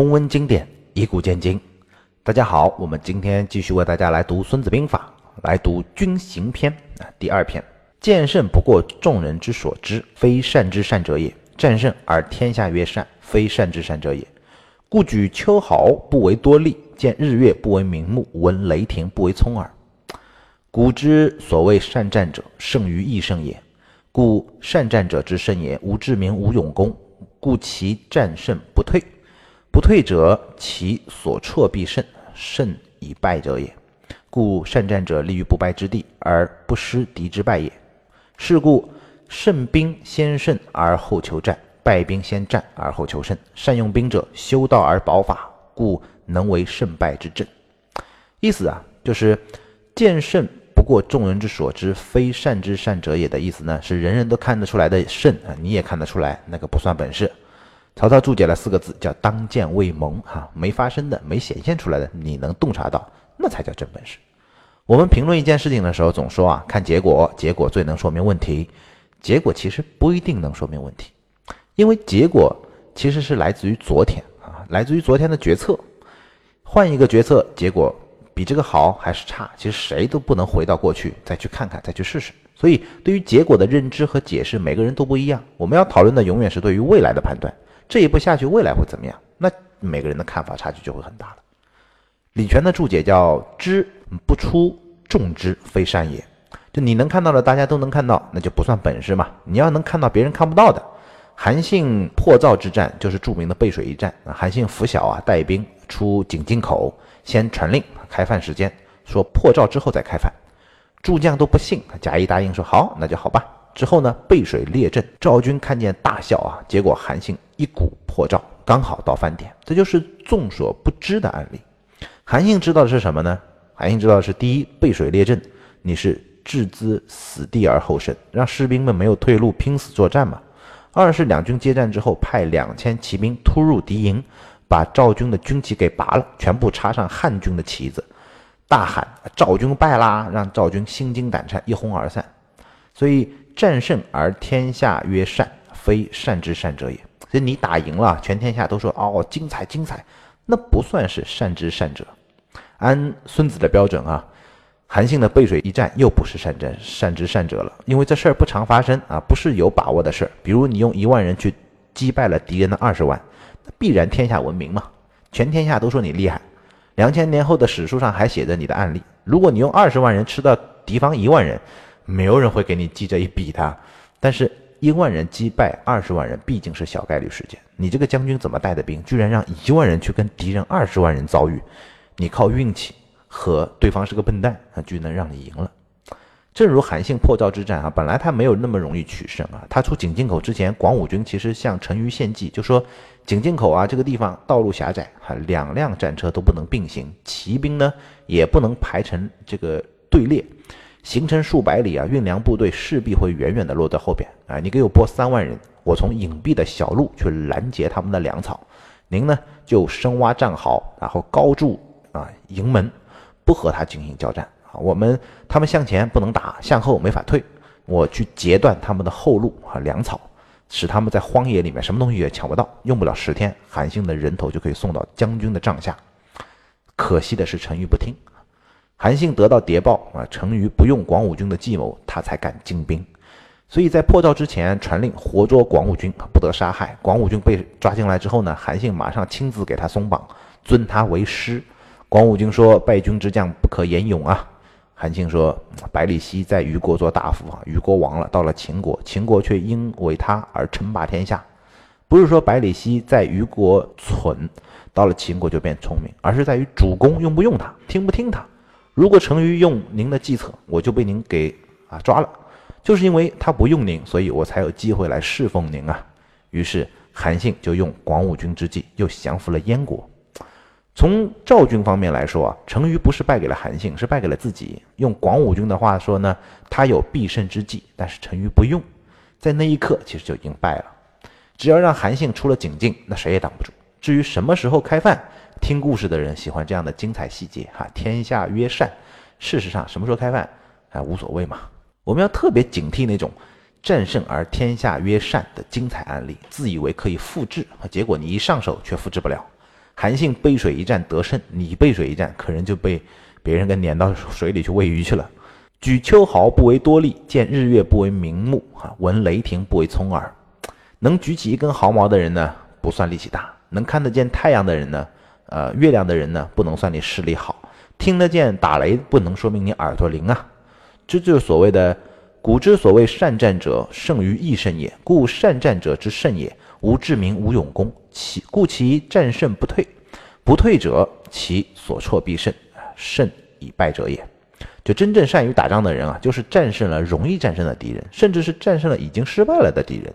重温经典，以古鉴今。大家好，我们今天继续为大家来读《孙子兵法》，来读军行篇啊，第二篇。剑胜不过众人之所知，非善之善者也；战胜而天下曰善，非善之善者也。故举秋毫不为多利，见日月不为明目，闻雷霆不为聪耳。古之所谓善战者，胜于易胜也。故善战者之胜也，无智明，无勇功，故其战胜不退。不退者，其所挫必胜，胜以败者也。故善战者立于不败之地，而不失敌之败也。是故胜兵先胜而后求战，败兵先战而后求胜。善用兵者，修道而保法，故能为胜败之正。意思啊，就是见胜。不过众人之所知，非善之善者也的意思呢，是人人都看得出来的胜啊，你也看得出来，那个不算本事。曹操注解了四个字，叫当见未萌哈，没发生的，没显现出来的，你能洞察到，那才叫真本事。我们评论一件事情的时候，总说啊，看结果，结果最能说明问题。结果其实不一定能说明问题，因为结果其实是来自于昨天啊，来自于昨天的决策。换一个决策，结果。比这个好还是差？其实谁都不能回到过去再去看看，再去试试。所以对于结果的认知和解释，每个人都不一样。我们要讨论的永远是对于未来的判断。这一步下去，未来会怎么样？那每个人的看法差距就会很大了。李全的注解叫“知不出众之，非善也”。就你能看到的，大家都能看到，那就不算本事嘛。你要能看到别人看不到的。韩信破赵之战就是著名的背水一战。韩信拂晓啊，带兵出井津口，先传令。开饭时间，说破赵之后再开饭，诸将都不信，贾谊答应说好，那就好吧。之后呢，背水列阵，赵军看见大笑啊。结果韩信一鼓破赵，刚好到饭点，这就是众所不知的案例。韩信知道的是什么呢？韩信知道的是第一，背水列阵，你是置之死地而后生，让士兵们没有退路，拼死作战嘛。二是两军接战之后，派两千骑兵突入敌营。把赵军的军旗给拔了，全部插上汉军的旗子，大喊“赵军败啦”，让赵军心惊胆颤，一哄而散。所以战胜而天下曰善，非善之善者也。所以你打赢了，全天下都说哦精彩精彩，那不算是善之善者。按孙子的标准啊，韩信的背水一战又不是善战善之善者了，因为这事儿不常发生啊，不是有把握的事儿。比如你用一万人去击败了敌人的二十万。那必然天下闻名嘛，全天下都说你厉害。两千年后的史书上还写着你的案例。如果你用二十万人吃到敌方一万人，没有人会给你记这一笔的。但是一万人击败二十万人，毕竟是小概率事件。你这个将军怎么带的兵，居然让一万人去跟敌人二十万人遭遇？你靠运气和对方是个笨蛋，啊，就能让你赢了。正如韩信破赵之战啊，本来他没有那么容易取胜啊。他出井进口之前，广武军其实向陈馀献计，就说井进口啊这个地方道路狭窄，哈，两辆战车都不能并行，骑兵呢也不能排成这个队列，行程数百里啊，运粮部队势必会远远的落在后边啊。你给我拨三万人，我从隐蔽的小路去拦截他们的粮草，您呢就深挖战壕，然后高筑啊营门，不和他进行交战。啊，我们他们向前不能打，向后没法退，我去截断他们的后路和，粮草，使他们在荒野里面什么东西也抢不到，用不了十天，韩信的人头就可以送到将军的帐下。可惜的是陈馀不听，韩信得到谍报啊，陈馀不用广武军的计谋，他才敢进兵。所以在破赵之前，传令活捉广武军，不得杀害。广武军被抓进来之后呢，韩信马上亲自给他松绑，尊他为师。广武军说：“败军之将不可言勇啊。”韩信说：“百里奚在虞国做大夫啊，虞国亡了，到了秦国，秦国却因为他而称霸天下。不是说百里奚在虞国蠢，到了秦国就变聪明，而是在于主公用不用他，听不听他。如果陈馀用您的计策，我就被您给啊抓了。就是因为他不用您，所以我才有机会来侍奉您啊。于是韩信就用广武军之计，又降服了燕国。”从赵军方面来说啊，陈馀不是败给了韩信，是败给了自己。用广武军的话说呢，他有必胜之计，但是陈馀不用，在那一刻其实就已经败了。只要让韩信出了井陉，那谁也挡不住。至于什么时候开饭，听故事的人喜欢这样的精彩细节哈。天下曰善，事实上什么时候开饭啊无所谓嘛。我们要特别警惕那种战胜而天下曰善的精彩案例，自以为可以复制，结果你一上手却复制不了。韩信背水一战得胜，你背水一战可能就被别人给撵到水里去喂鱼去了。举秋毫不为多力，见日月不为明目，啊，闻雷霆不为聪耳。能举起一根毫毛的人呢，不算力气大；能看得见太阳的人呢，呃，月亮的人呢，不能算你视力好；听得见打雷，不能说明你耳朵灵啊。这就是所谓的“古之所谓善战者，胜于易胜也。故善战者之胜也，无智名，无勇功，其故其战胜不退。不退者，其所挫必胜，胜以败者也。”就真正善于打仗的人啊，就是战胜了容易战胜的敌人，甚至是战胜了已经失败了的敌人。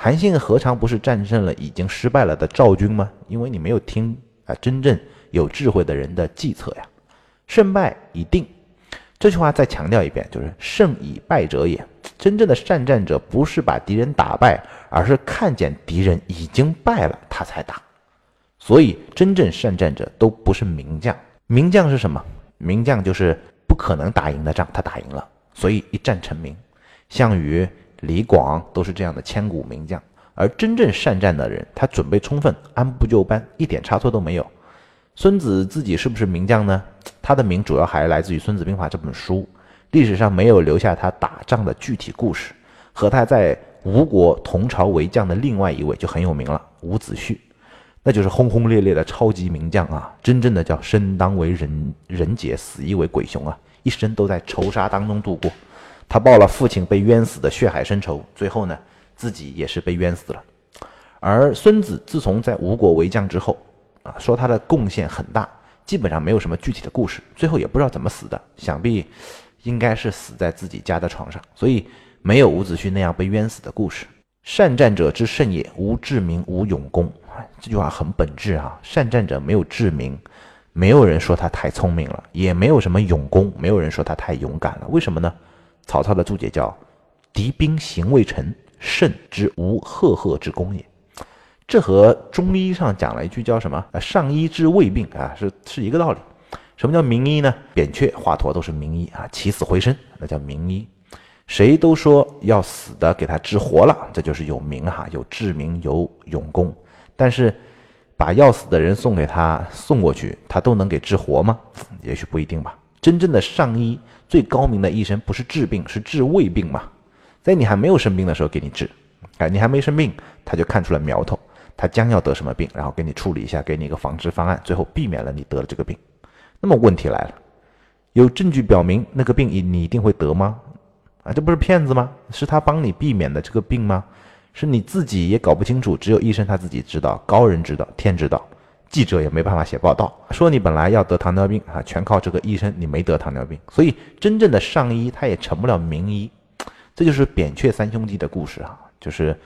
韩信何尝不是战胜了已经失败了的赵军吗？因为你没有听啊，真正有智慧的人的计策呀。胜败已定，这句话再强调一遍，就是胜以败者也。真正的善战者不是把敌人打败，而是看见敌人已经败了，他才打。所以，真正善战者都不是名将。名将是什么？名将就是。不可能打赢的仗，他打赢了，所以一战成名。项羽、李广都是这样的千古名将。而真正善战的人，他准备充分，按部就班，一点差错都没有。孙子自己是不是名将呢？他的名主要还来自于《孙子兵法》这本书，历史上没有留下他打仗的具体故事。和他在吴国同朝为将的另外一位就很有名了，伍子胥。那就是轰轰烈烈的超级名将啊！真正的叫生当为人人杰，死亦为鬼雄啊！一生都在仇杀当中度过。他报了父亲被冤死的血海深仇，最后呢，自己也是被冤死了。而孙子自从在吴国为将之后啊，说他的贡献很大，基本上没有什么具体的故事，最后也不知道怎么死的，想必应该是死在自己家的床上，所以没有伍子胥那样被冤死的故事。善战者之胜也，无智名，无勇功。这句话很本质啊！善战者没有智名，没有人说他太聪明了，也没有什么勇功，没有人说他太勇敢了。为什么呢？曹操的注解叫“敌兵行未成，胜之无赫赫之功也”。这和中医上讲了一句叫什么“上医治未病”啊，是是一个道理。什么叫名医呢？扁鹊、华佗都是名医啊，起死回生那叫名医。谁都说要死的给他治活了，这就是有名哈，有治名，有勇功。但是，把要死的人送给他送过去，他都能给治活吗？也许不一定吧。真正的上医，最高明的医生不是治病，是治未病嘛。在你还没有生病的时候给你治，哎，你还没生病，他就看出了苗头，他将要得什么病，然后给你处理一下，给你一个防治方案，最后避免了你得了这个病。那么问题来了，有证据表明那个病你你一定会得吗？啊，这不是骗子吗？是他帮你避免的这个病吗？是你自己也搞不清楚，只有医生他自己知道，高人知道，天知道，记者也没办法写报道，说你本来要得糖尿病啊，全靠这个医生，你没得糖尿病，所以真正的上医他也成不了名医，这就是扁鹊三兄弟的故事啊，就是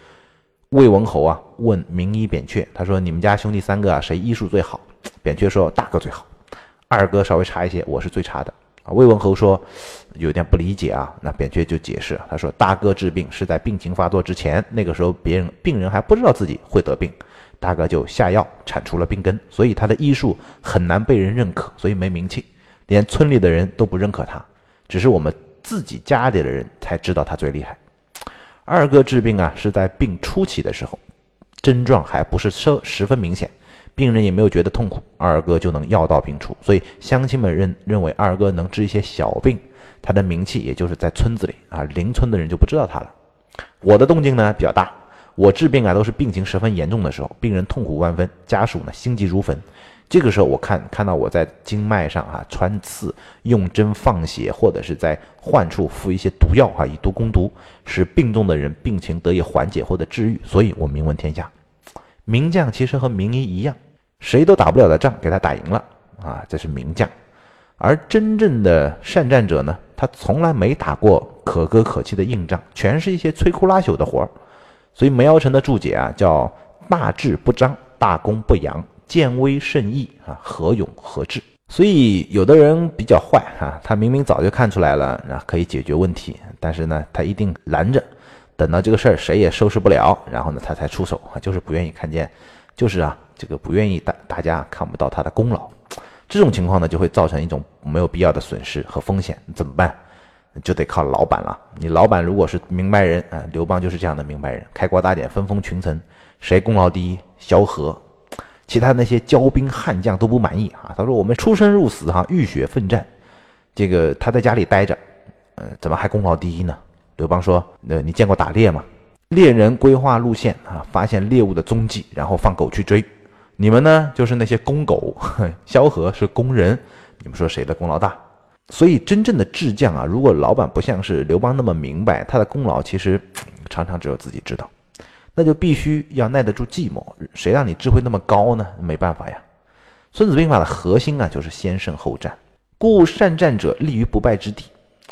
魏文侯啊问名医扁鹊，他说你们家兄弟三个啊谁医术最好？扁鹊说大哥最好，二哥稍微差一些，我是最差的。啊，魏文侯说有点不理解啊，那扁鹊就解释，他说大哥治病是在病情发作之前，那个时候别人病人还不知道自己会得病，大哥就下药铲除了病根，所以他的医术很难被人认可，所以没名气，连村里的人都不认可他，只是我们自己家里的人才知道他最厉害。二哥治病啊，是在病初期的时候，症状还不是十十分明显。病人也没有觉得痛苦，二哥就能药到病除，所以乡亲们认认为二哥能治一些小病，他的名气也就是在村子里啊，邻村的人就不知道他了。我的动静呢比较大，我治病啊都是病情十分严重的时候，病人痛苦万分，家属呢心急如焚，这个时候我看看到我在经脉上啊穿刺、用针放血，或者是在患处敷一些毒药啊以毒攻毒，使病重的人病情得以缓解或者治愈，所以我名闻天下。名将其实和名医一样，谁都打不了的仗，给他打赢了啊，这是名将。而真正的善战者呢，他从来没打过可歌可泣的硬仗，全是一些摧枯拉朽的活儿。所以梅尧臣的注解啊，叫大智不彰，大功不扬，见微胜义啊，何勇何智。所以有的人比较坏啊，他明明早就看出来了，啊，可以解决问题，但是呢，他一定拦着。等到这个事儿谁也收拾不了，然后呢，他才出手啊，就是不愿意看见，就是啊，这个不愿意大大家看不到他的功劳，这种情况呢，就会造成一种没有必要的损失和风险，怎么办？就得靠老板了。你老板如果是明白人啊，刘邦就是这样的明白人，开国大典分封群臣，谁功劳第一，萧何。其他那些骄兵悍将都不满意啊。他说：“我们出生入死哈，浴血奋战，这个他在家里待着，呃，怎么还功劳第一呢？”刘邦说：“呃，你见过打猎吗？猎人规划路线啊，发现猎物的踪迹，然后放狗去追。你们呢，就是那些公狗。萧何是工人，你们说谁的功劳大？所以真正的智将啊，如果老板不像是刘邦那么明白，他的功劳其实常常只有自己知道。”那就必须要耐得住寂寞，谁让你智慧那么高呢？没办法呀。孙子兵法的核心啊，就是先胜后战。故善战者立于不败之地，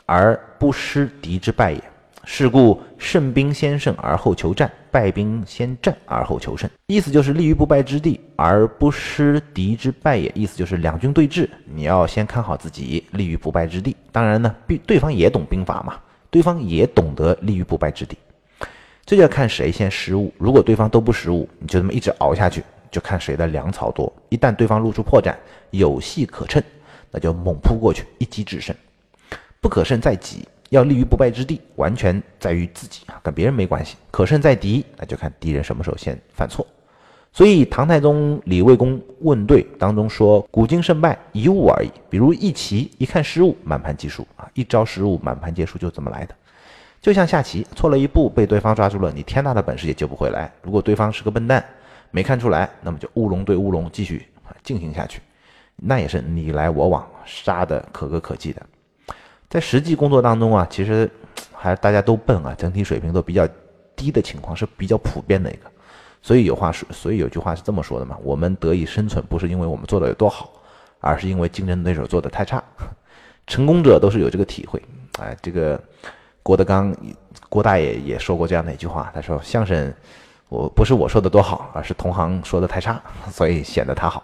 而不失敌之败也。是故胜兵先胜而后求战，败兵先战而后求胜。意思就是立于不败之地，而不失敌之败也。意思就是两军对峙，你要先看好自己立于不败之地。当然呢，对对方也懂兵法嘛，对方也懂得立于不败之地。这就要看谁先失误。如果对方都不失误，你就这么一直熬下去，就看谁的粮草多。一旦对方露出破绽，有戏可乘，那就猛扑过去，一击制胜。不可胜在己，要立于不败之地，完全在于自己啊，跟别人没关系。可胜在敌，那就看敌人什么时候先犯错。所以唐太宗李卫公问对当中说：“古今胜败一物而已。”比如一棋，一看失误，满盘皆输啊！一招失误，满盘皆输，就这么来的。就像下棋，错了一步被对方抓住了，你天大的本事也救不回来。如果对方是个笨蛋，没看出来，那么就乌龙对乌龙，继续进行下去，那也是你来我往，杀的可歌可泣的。在实际工作当中啊，其实还大家都笨啊，整体水平都比较低的情况是比较普遍的一个。所以有话说，所以有句话是这么说的嘛：我们得以生存，不是因为我们做的有多好，而是因为竞争对手做的太差。成功者都是有这个体会，哎，这个。郭德纲，郭大爷也说过这样的一句话，他说：“相声，我不是我说的多好，而是同行说的太差，所以显得他好。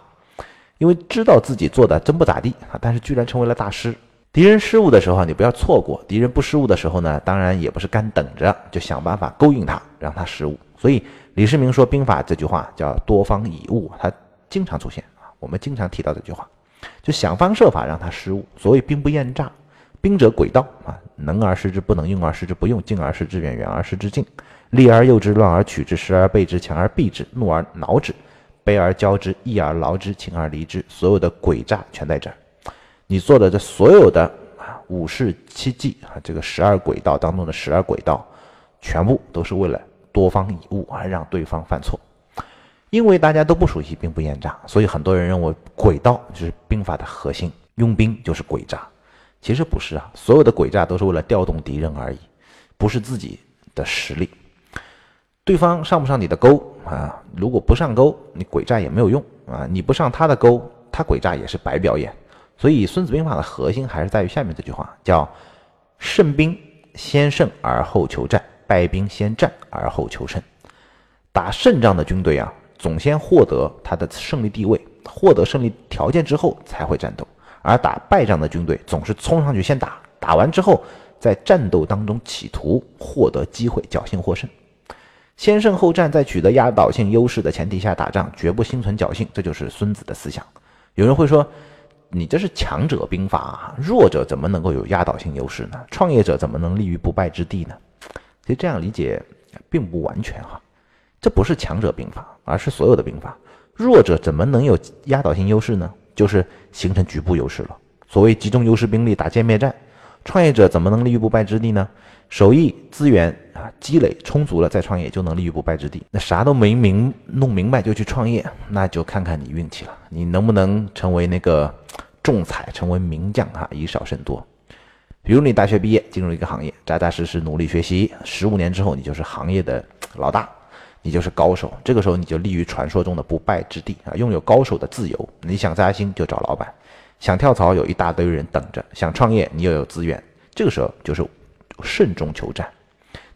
因为知道自己做的真不咋地啊，但是居然成为了大师。敌人失误的时候，你不要错过；敌人不失误的时候呢，当然也不是干等着，就想办法勾引他，让他失误。所以李世民说兵法这句话叫多方以误，他经常出现啊，我们经常提到这句话，就想方设法让他失误。所谓兵不厌诈。”兵者诡道啊，能而失之不能，用而失之不用，静而失之远，远而失之近，利而诱之，乱而取之，时而备之，强而避之，怒而恼之，悲而骄之，义而劳之，情而离之，所有的诡诈全在这儿。你做的这所有的啊五事七计啊，这个十二轨道当中的十二轨道，全部都是为了多方以误而让对方犯错。因为大家都不熟悉兵不厌诈，所以很多人认为轨道就是兵法的核心，用兵就是诡诈。其实不是啊，所有的诡诈都是为了调动敌人而已，不是自己的实力。对方上不上你的钩啊？如果不上钩，你诡诈也没有用啊！你不上他的钩，他诡诈也是白表演。所以《孙子兵法》的核心还是在于下面这句话，叫“胜兵先胜而后求战，败兵先战而后求胜”。打胜仗的军队啊，总先获得他的胜利地位，获得胜利条件之后才会战斗。而打败仗的军队总是冲上去先打，打完之后在战斗当中企图获得机会，侥幸获胜。先胜后战，在取得压倒性优势的前提下打仗，绝不心存侥幸，这就是孙子的思想。有人会说，你这是强者兵法，弱者怎么能够有压倒性优势呢？创业者怎么能立于不败之地呢？其实这样理解并不完全哈，这不是强者兵法，而是所有的兵法。弱者怎么能有压倒性优势呢？就是形成局部优势了。所谓集中优势兵力打歼灭战，创业者怎么能立于不败之地呢？手艺资源啊积累充足了再创业就能立于不败之地。那啥都没明弄明白就去创业，那就看看你运气了。你能不能成为那个中彩，成为名将哈？以少胜多。比如你大学毕业进入一个行业，扎扎实实努力学习，十五年之后你就是行业的老大。你就是高手，这个时候你就立于传说中的不败之地啊，拥有高手的自由。你想扎心就找老板，想跳槽有一大堆人等着，想创业你又有资源，这个时候就是慎重求战。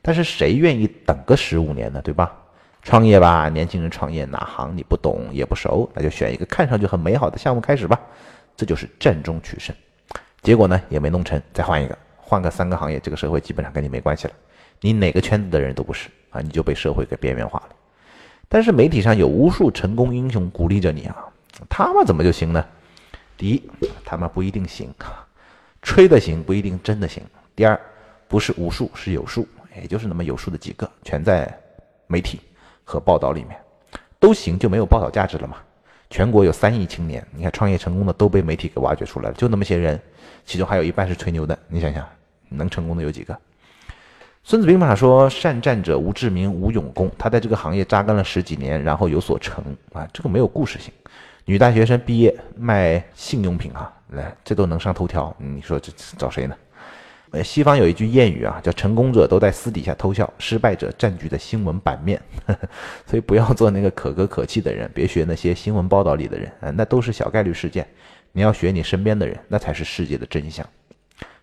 但是谁愿意等个十五年呢？对吧？创业吧，年轻人创业哪行你不懂也不熟，那就选一个看上去很美好的项目开始吧。这就是战中取胜。结果呢也没弄成，再换一个，换个三个行业，这个社会基本上跟你没关系了。你哪个圈子的人都不是。啊，你就被社会给边缘化了。但是媒体上有无数成功英雄鼓励着你啊，他们怎么就行呢？第一，他们不一定行，吹的行不一定真的行。第二，不是无数，是有数，也就是那么有数的几个，全在媒体和报道里面，都行就没有报道价值了嘛。全国有三亿青年，你看创业成功的都被媒体给挖掘出来了，就那么些人，其中还有一半是吹牛的。你想想，能成功的有几个？孙子兵法说：“善战者无智名，无勇功。”他在这个行业扎根了十几年，然后有所成啊，这个没有故事性。女大学生毕业卖性用品啊，来这都能上头条，你说这找谁呢？呃，西方有一句谚语啊，叫“成功者都在私底下偷笑，失败者占据的新闻版面”。所以不要做那个可歌可泣的人，别学那些新闻报道里的人啊，那都是小概率事件。你要学你身边的人，那才是世界的真相。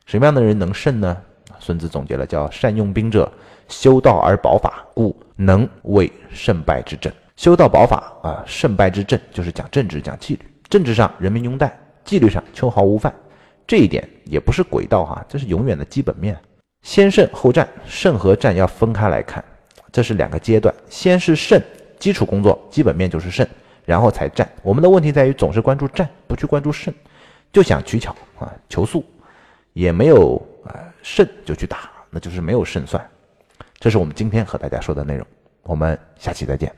什么样的人能胜呢？孙子总结了，叫“善用兵者，修道而保法，故能为胜败之政。”修道保法啊，胜败之政就是讲政治、讲纪律。政治上人民拥戴，纪律上秋毫无犯。这一点也不是诡道哈，这是永远的基本面。先胜后战，胜和战要分开来看，这是两个阶段。先是胜，基础工作基本面就是胜，然后才战。我们的问题在于总是关注战，不去关注胜，就想取巧啊，求速，也没有啊胜就去打，那就是没有胜算。这是我们今天和大家说的内容，我们下期再见。